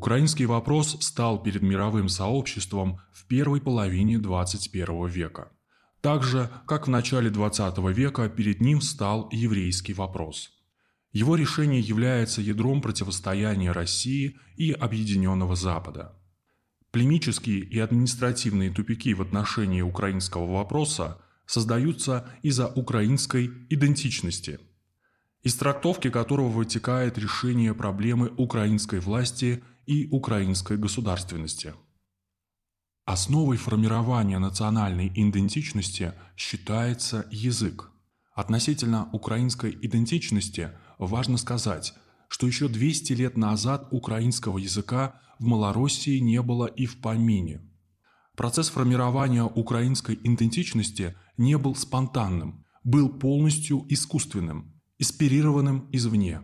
Украинский вопрос стал перед мировым сообществом в первой половине 21 века. Так же, как в начале 20 века перед ним стал еврейский вопрос. Его решение является ядром противостояния России и Объединенного Запада. Племические и административные тупики в отношении украинского вопроса создаются из-за украинской идентичности, из трактовки которого вытекает решение проблемы украинской власти и украинской государственности. Основой формирования национальной идентичности считается язык. Относительно украинской идентичности важно сказать – что еще 200 лет назад украинского языка в Малороссии не было и в помине. Процесс формирования украинской идентичности не был спонтанным, был полностью искусственным, инспирированным извне.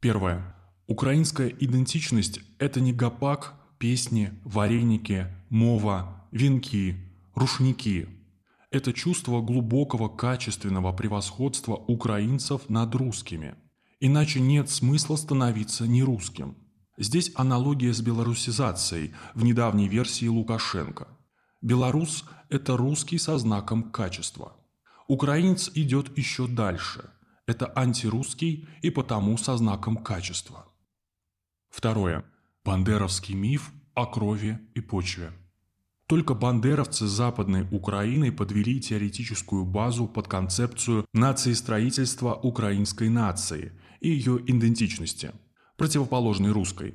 Первое. Украинская идентичность – это не гопак, песни, вареники, мова, венки, рушники. Это чувство глубокого качественного превосходства украинцев над русскими – Иначе нет смысла становиться нерусским. Здесь аналогия с белорусизацией в недавней версии Лукашенко. Белорус – это русский со знаком качества. Украинец идет еще дальше. Это антирусский и потому со знаком качества. Второе. Бандеровский миф о крови и почве. Только бандеровцы Западной Украины подвели теоретическую базу под концепцию нациестроительства украинской нации – и ее идентичности, противоположной русской.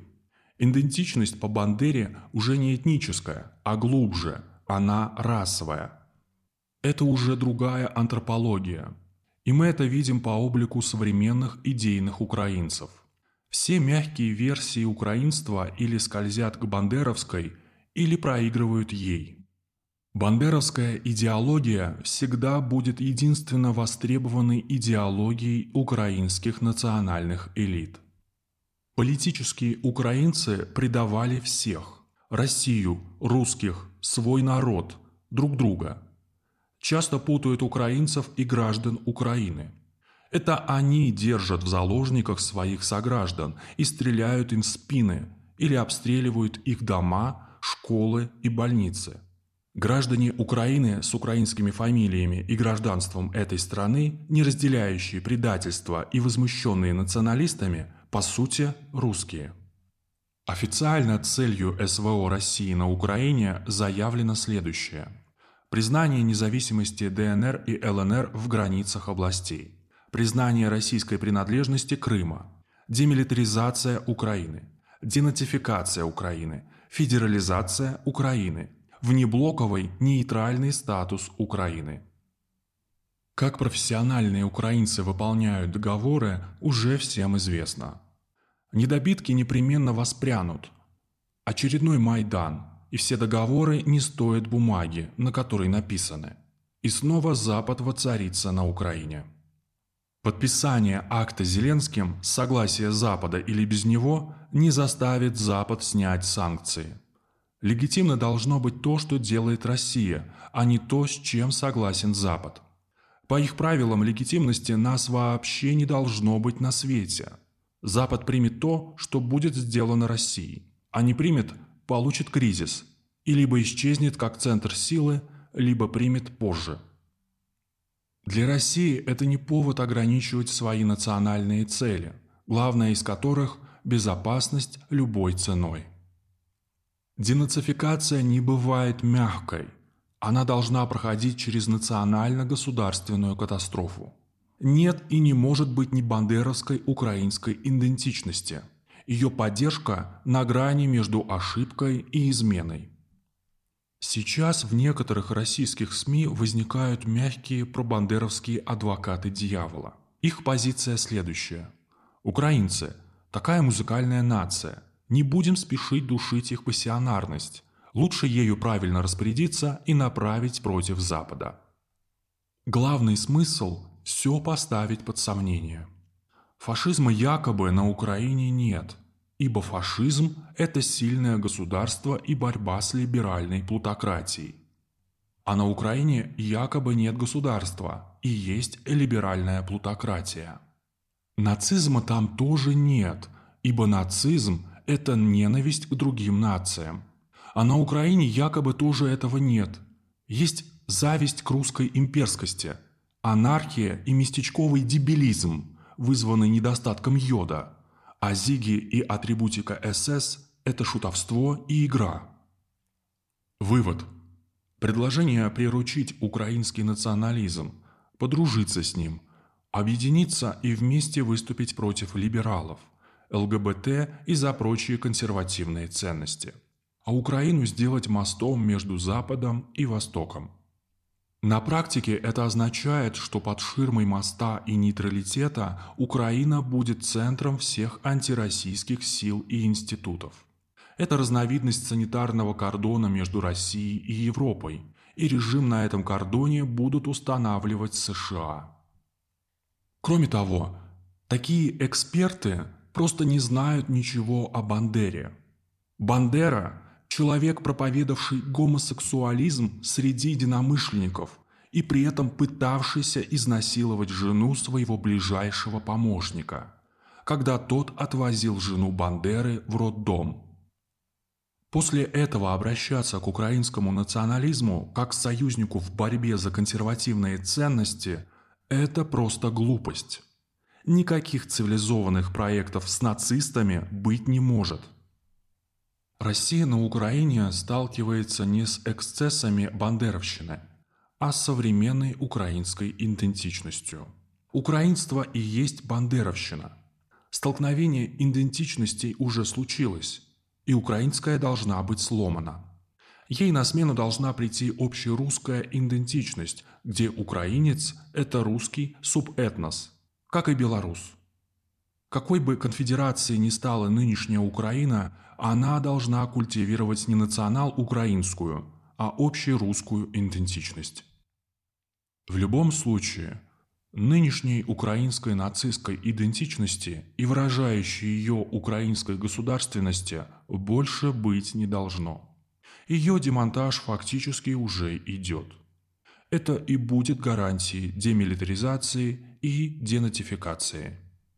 Идентичность по Бандере уже не этническая, а глубже, она расовая. Это уже другая антропология. И мы это видим по облику современных идейных украинцев. Все мягкие версии украинства или скользят к бандеровской, или проигрывают ей. Бандеровская идеология всегда будет единственно востребованной идеологией украинских национальных элит. Политические украинцы предавали всех – Россию, русских, свой народ, друг друга. Часто путают украинцев и граждан Украины. Это они держат в заложниках своих сограждан и стреляют им в спины или обстреливают их дома, школы и больницы – Граждане Украины с украинскими фамилиями и гражданством этой страны, не разделяющие предательство и возмущенные националистами, по сути, русские. Официально целью СВО России на Украине заявлено следующее. Признание независимости ДНР и ЛНР в границах областей. Признание российской принадлежности Крыма. Демилитаризация Украины. Денатификация Украины. Федерализация Украины внеблоковый нейтральный статус Украины. Как профессиональные украинцы выполняют договоры, уже всем известно. Недобитки непременно воспрянут. Очередной Майдан, и все договоры не стоят бумаги, на которой написаны. И снова Запад воцарится на Украине. Подписание акта Зеленским, согласие Запада или без него, не заставит Запад снять санкции – Легитимно должно быть то, что делает Россия, а не то, с чем согласен Запад. По их правилам легитимности нас вообще не должно быть на свете. Запад примет то, что будет сделано Россией, а не примет – получит кризис и либо исчезнет как центр силы, либо примет позже. Для России это не повод ограничивать свои национальные цели, главная из которых – безопасность любой ценой. Денацификация не бывает мягкой. Она должна проходить через национально-государственную катастрофу. Нет и не может быть ни бандеровской украинской идентичности. Ее поддержка на грани между ошибкой и изменой. Сейчас в некоторых российских СМИ возникают мягкие пробандеровские адвокаты дьявола. Их позиция следующая. Украинцы – такая музыкальная нация – не будем спешить душить их пассионарность. Лучше ею правильно распорядиться и направить против Запада. Главный смысл – все поставить под сомнение. Фашизма якобы на Украине нет, ибо фашизм – это сильное государство и борьба с либеральной плутократией. А на Украине якобы нет государства и есть либеральная плутократия. Нацизма там тоже нет, ибо нацизм –– это ненависть к другим нациям. А на Украине якобы тоже этого нет. Есть зависть к русской имперскости, анархия и местечковый дебилизм, вызванный недостатком йода, а зиги и атрибутика СС – это шутовство и игра. Вывод. Предложение приручить украинский национализм, подружиться с ним, объединиться и вместе выступить против либералов, ЛГБТ и за прочие консервативные ценности, а Украину сделать мостом между Западом и Востоком. На практике это означает, что под ширмой моста и нейтралитета Украина будет центром всех антироссийских сил и институтов. Это разновидность санитарного кордона между Россией и Европой, и режим на этом кордоне будут устанавливать США. Кроме того, такие эксперты просто не знают ничего о Бандере. Бандера Человек, проповедовавший гомосексуализм среди единомышленников и при этом пытавшийся изнасиловать жену своего ближайшего помощника, когда тот отвозил жену Бандеры в роддом. После этого обращаться к украинскому национализму как к союзнику в борьбе за консервативные ценности – это просто глупость. Никаких цивилизованных проектов с нацистами быть не может – Россия на Украине сталкивается не с эксцессами бандеровщины, а с современной украинской идентичностью. Украинство и есть бандеровщина. Столкновение идентичностей уже случилось, и украинская должна быть сломана. Ей на смену должна прийти общерусская идентичность, где украинец – это русский субэтнос, как и белорус. Какой бы конфедерацией ни стала нынешняя Украина, она должна культивировать не национал-украинскую, а общерусскую идентичность. В любом случае, нынешней украинской нацистской идентичности и выражающей ее украинской государственности больше быть не должно. Ее демонтаж фактически уже идет. Это и будет гарантией демилитаризации и денатификации –